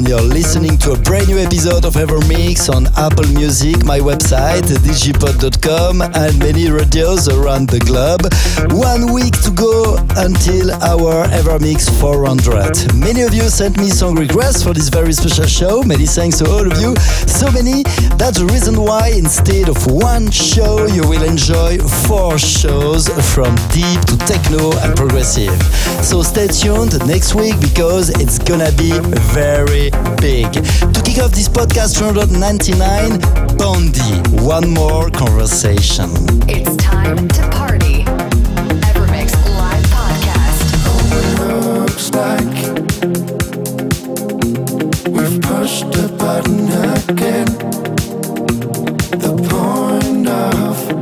And you're listening to a brand new episode of Evermix on Apple Music, my website, digipod.com, and many radios around the globe. One week to go until our Evermix 400. Many of you sent me song requests for this very special show. Many thanks to all of you. So many. That's the reason why instead of one show, you will enjoy four shows from deep to techno and progressive. So stay tuned next week because it's gonna be very big. To kick off this podcast 399, Bondi, one more conversation. It's time to party. Evermix Live Podcast. looks like pushed the button again. The point of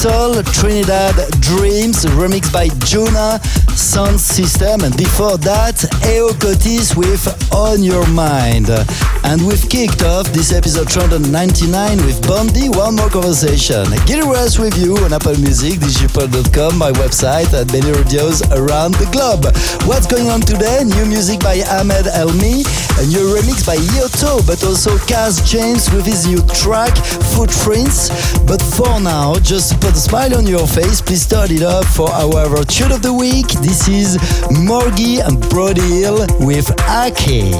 Soul Trinidad Dreams, remixed by Juna Sound System, and before that, Eo Cotis with On Your Mind. And we've kicked off this episode 299 with Bondi, One More Conversation. Gil Everest with you on Apple Music, digipod.com, my website, and many radios around the globe. What's going on today? New music by Ahmed Elmi, a new remix by Yotto, but also Kaz James with his new track, Footprints. But for now, just put a smile on your face, please start it up for our tune of the week. This is Morgie and Brody Hill with Aki.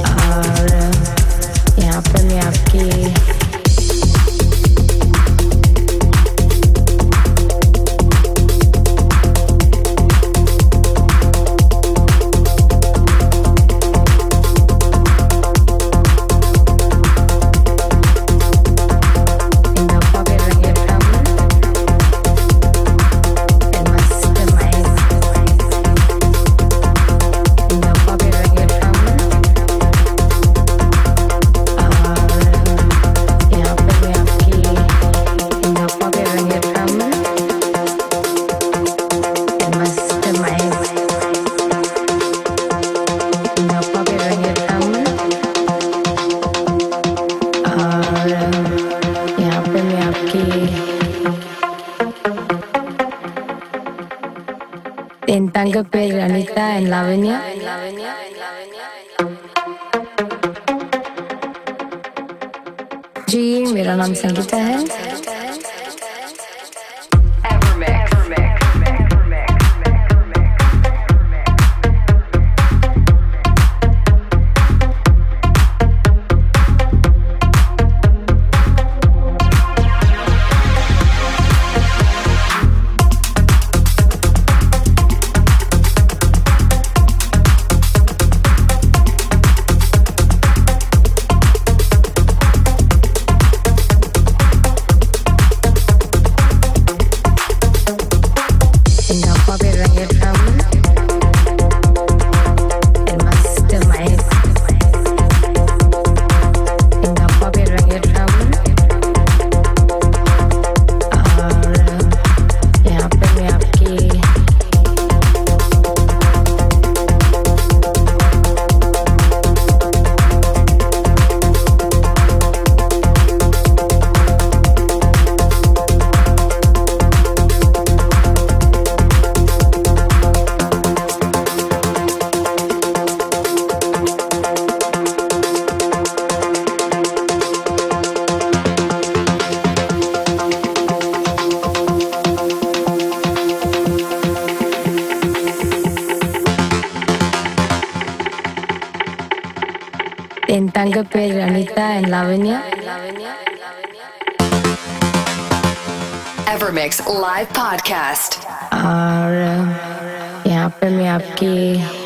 Tangapel, Anita, and Lavanya. Evermix Live Podcast. और यहाँ पे मैं आपकी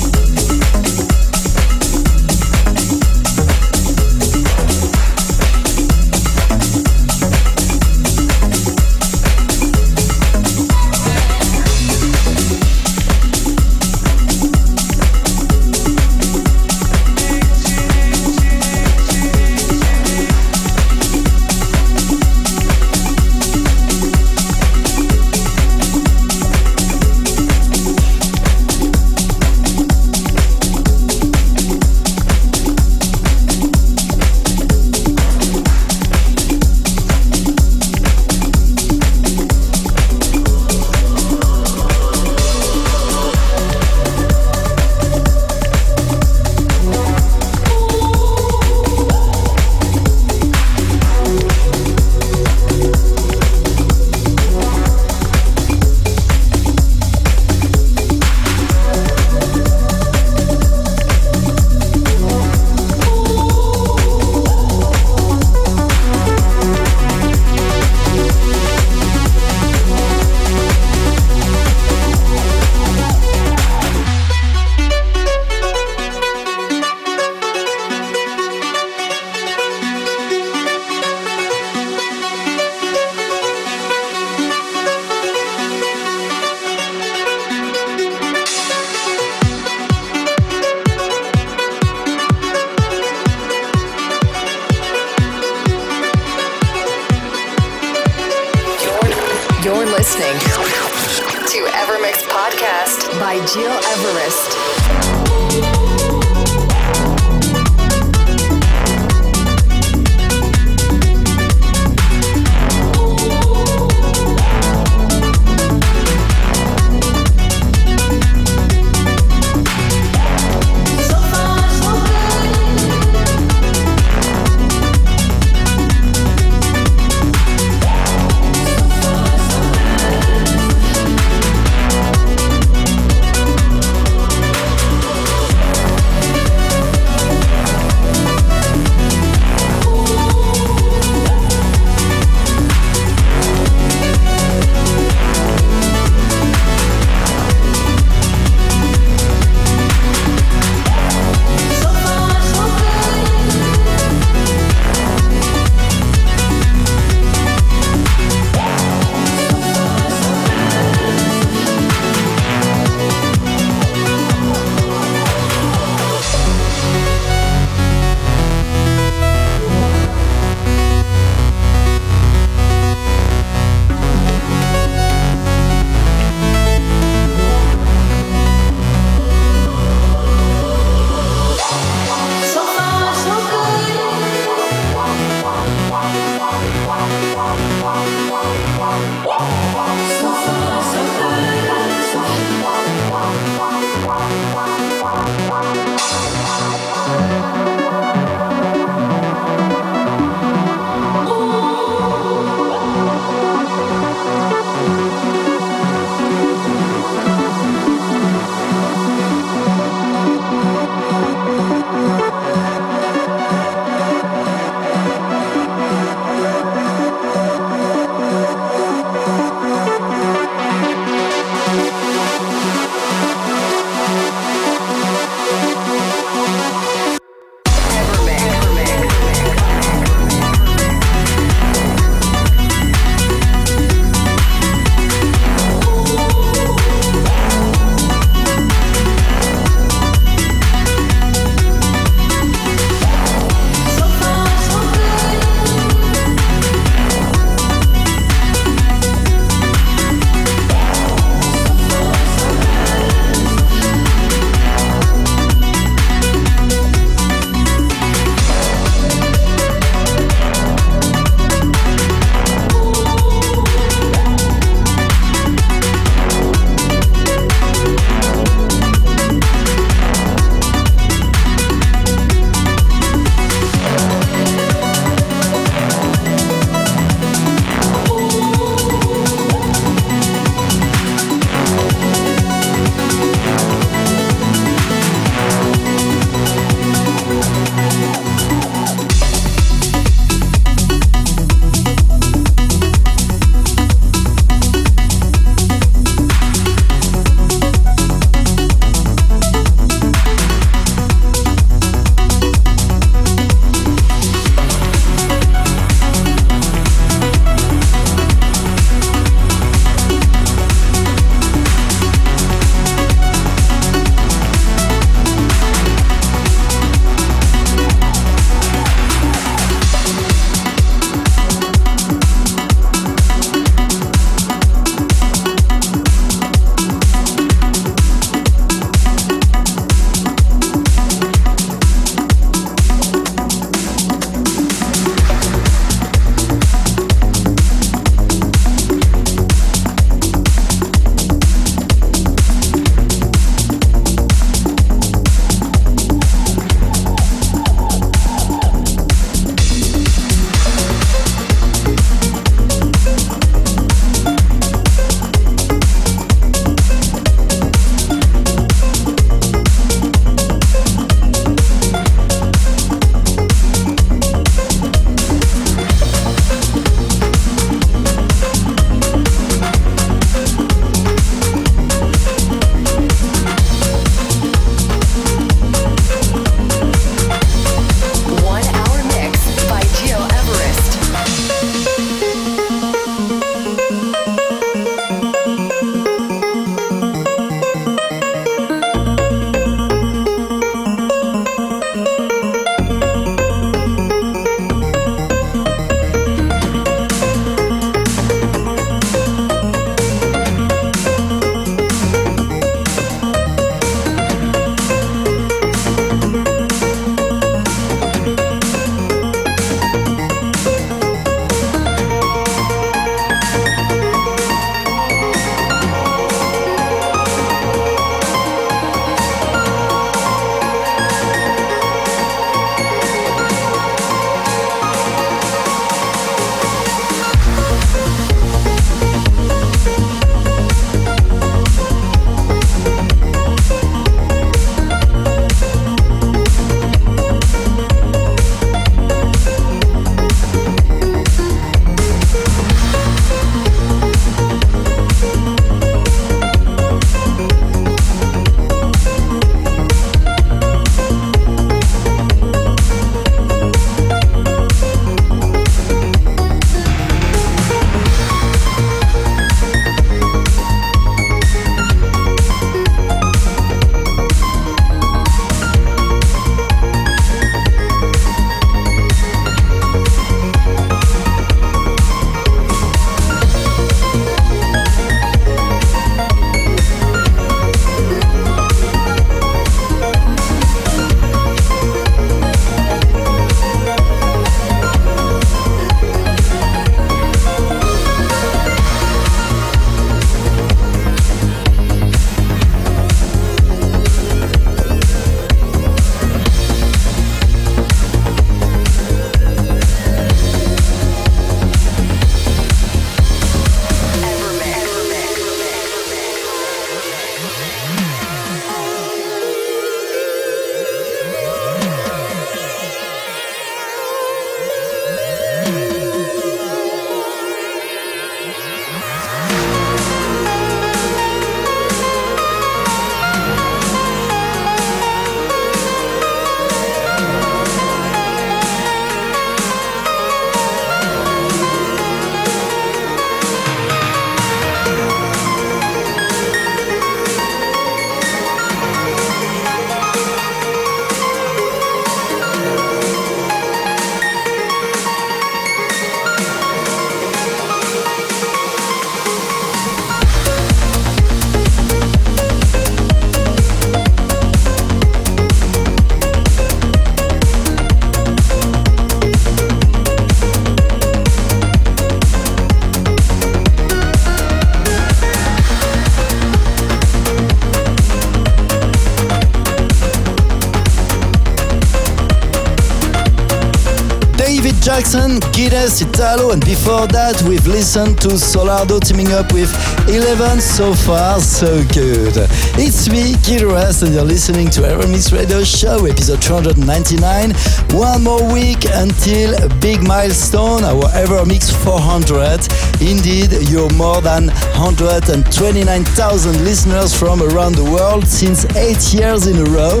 And before that we've listened to Solardo teaming up with Eleven so far, so good. It's me, Gil Everest, and you're listening to Evermix Radio Show, episode 299. One more week until a big milestone, our Evermix 400. Indeed, you're more than 129,000 listeners from around the world since eight years in a row.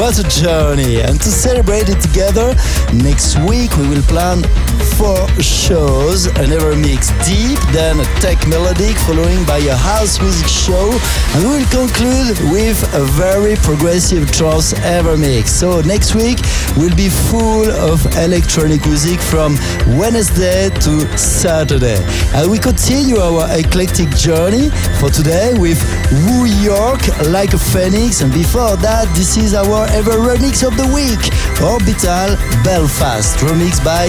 What a journey! And to celebrate it together, next week we will plan four shows an Evermix Deep, then a tech melodic, following by a house music show, and we will conclude with a very progressive trance ever mix. So next week will be full of electronic music from Wednesday to Saturday. And we continue our eclectic journey for today with Woo York, Like a Phoenix, and before that, this is our ever remix of the week, Orbital Belfast, remixed by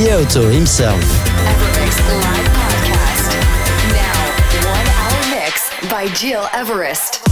Yotto himself. Evermix Live Podcast. Now, one hour mix by Gil Everest.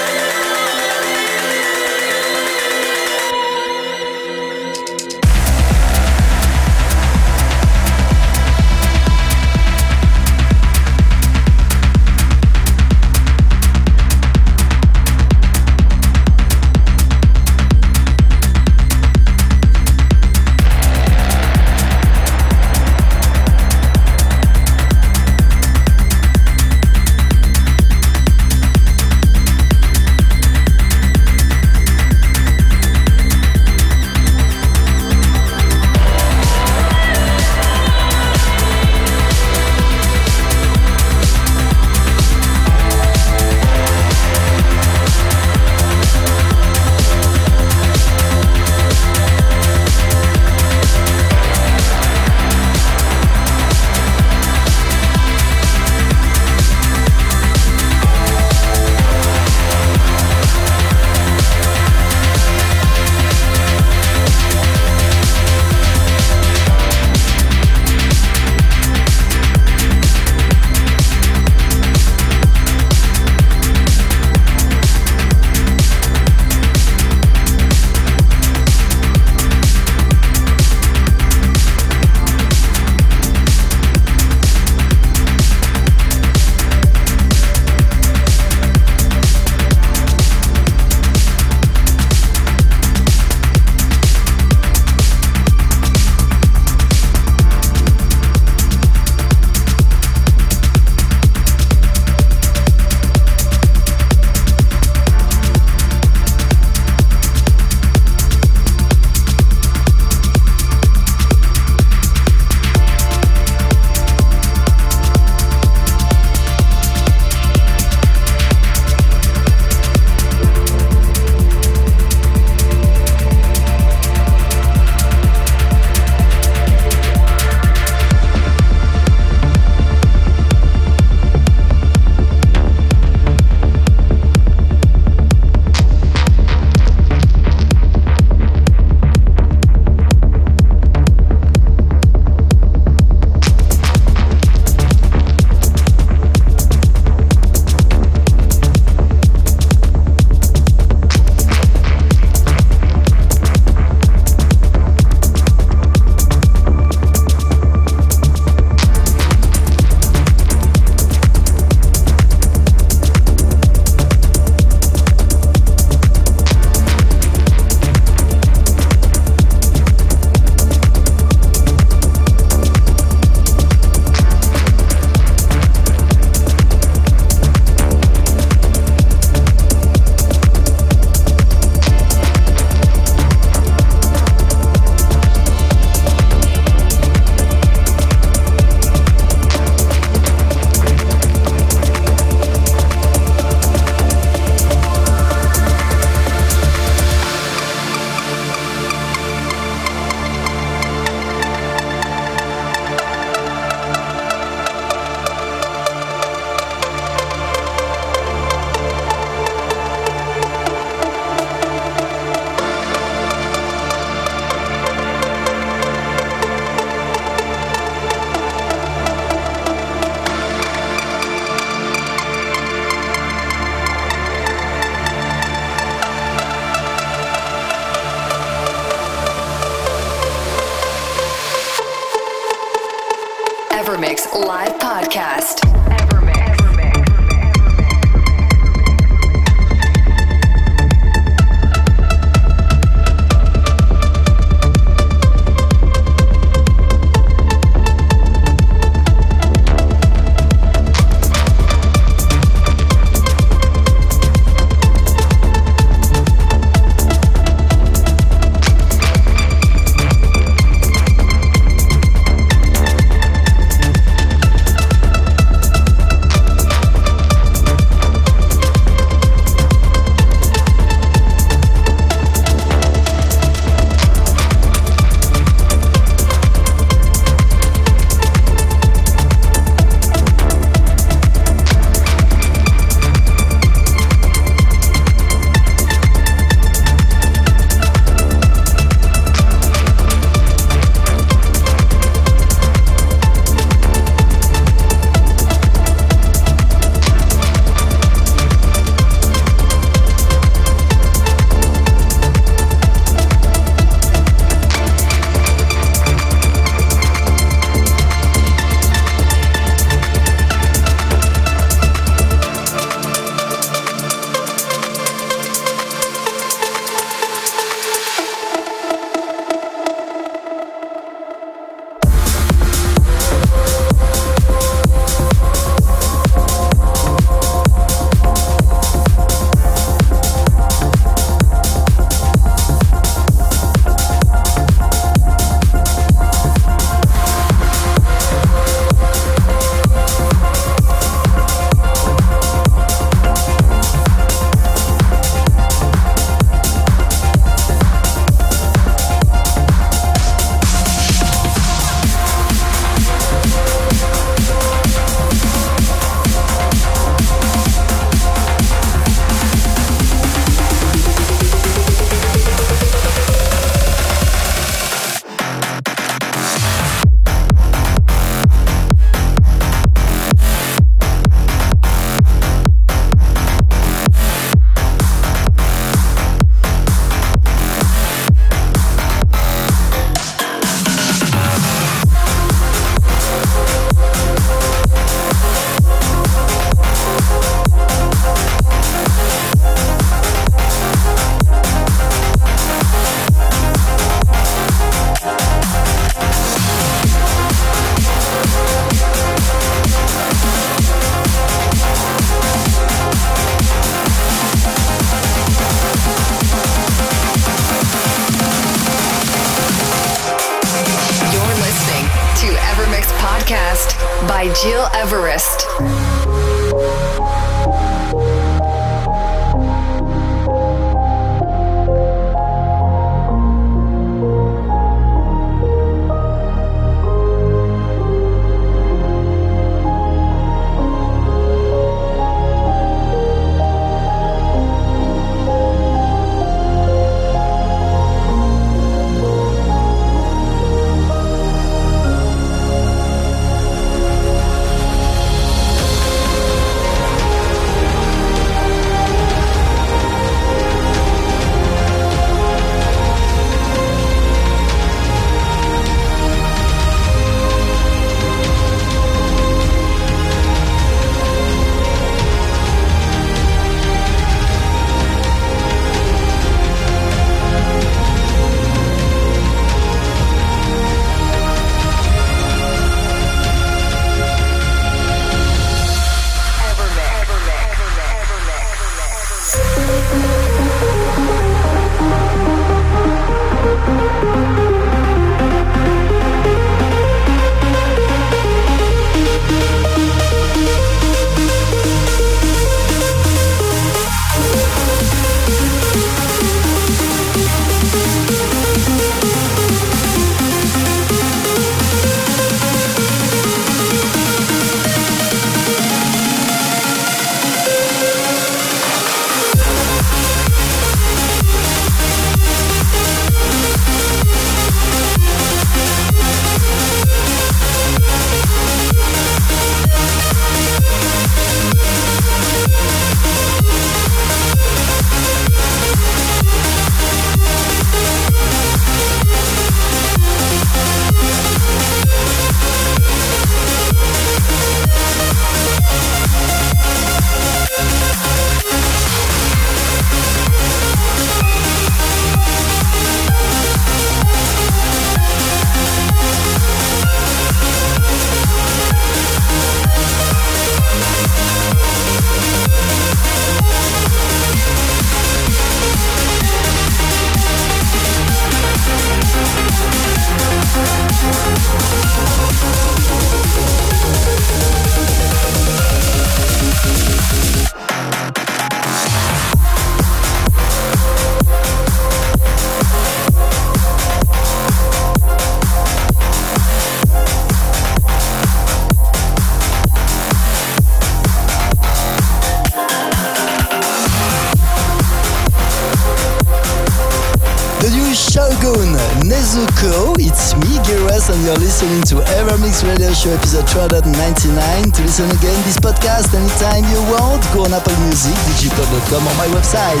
Show episode 299. To listen again this podcast anytime you want, go on Apple Music, digipod.com or my website,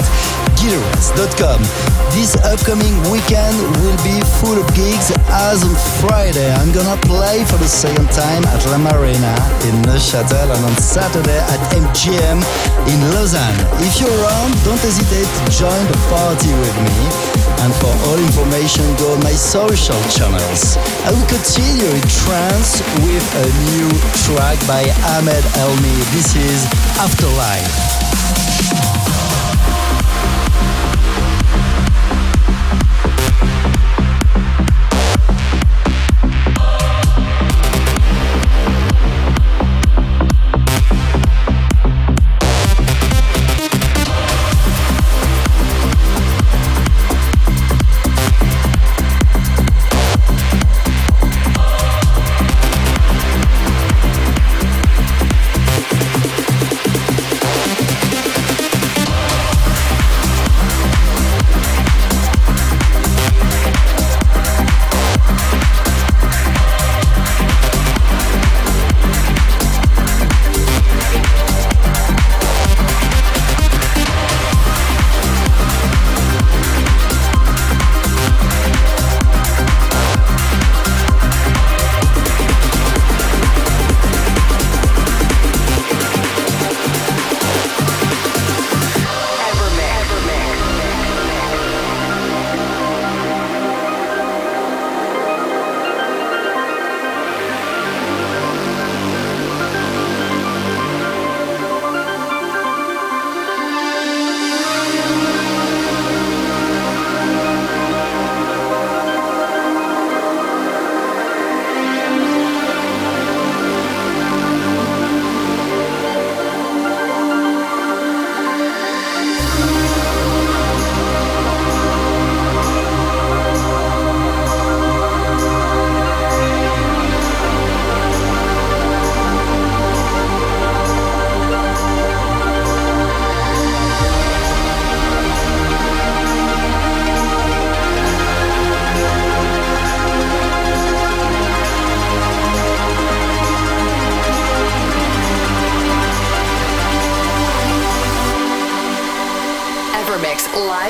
gileverest.com. This upcoming weekend will be full of gigs as on Friday. I'm gonna play for the second time at La Marina in Neuchâtel and on Saturday at MGM in Lausanne. If you're around, don't hesitate to join the party with me. And for all information, go on my social channels. I will continue in trance with a new track by Ahmed Elmi. This is Afterlife.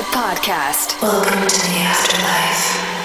Podcast. Welcome to the afterlife.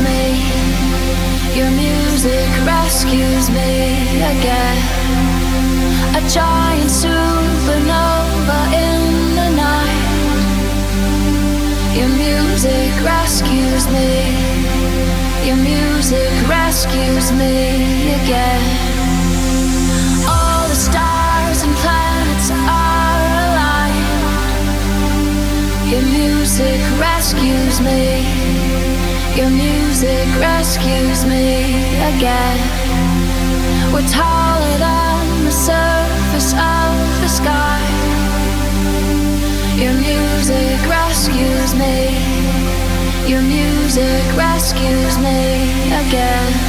me. Your music rescues me again. A giant supernova in the night. Your music rescues me. Your music rescues me again. All the stars and planets are aligned. Your music rescues me music rescues me again. We're taller than the surface of the sky. Your music rescues me. Your music rescues me again.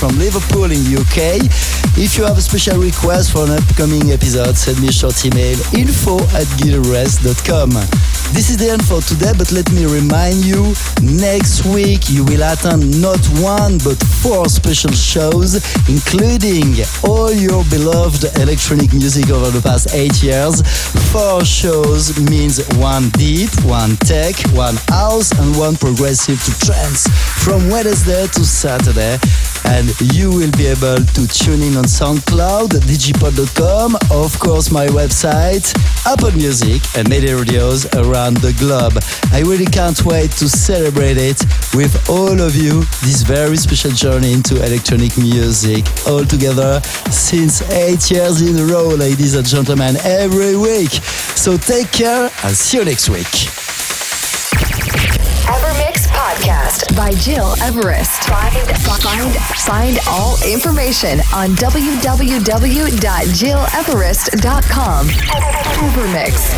From Liverpool in the UK. If you have a special request for an upcoming episode, send me a short email info at gileverest.com. This is the end for today, but let me remind you next week you will attend not one but four special shows, including all your beloved electronic music over the past eight years. Four shows means one deep, one tech, one house, and one progressive to trance from Wednesday to Saturday. And you will be able to tune in on SoundCloud, digipod.com, of course, my website, Apple Music, and media radios around the globe. I really can't wait to celebrate it with all of you this very special journey into electronic music all together since eight years in a row, ladies and gentlemen, every week. So take care and see you next week. Podcast by Gil Everest. Find, find, find all information on www.gileverest.com. Evermix.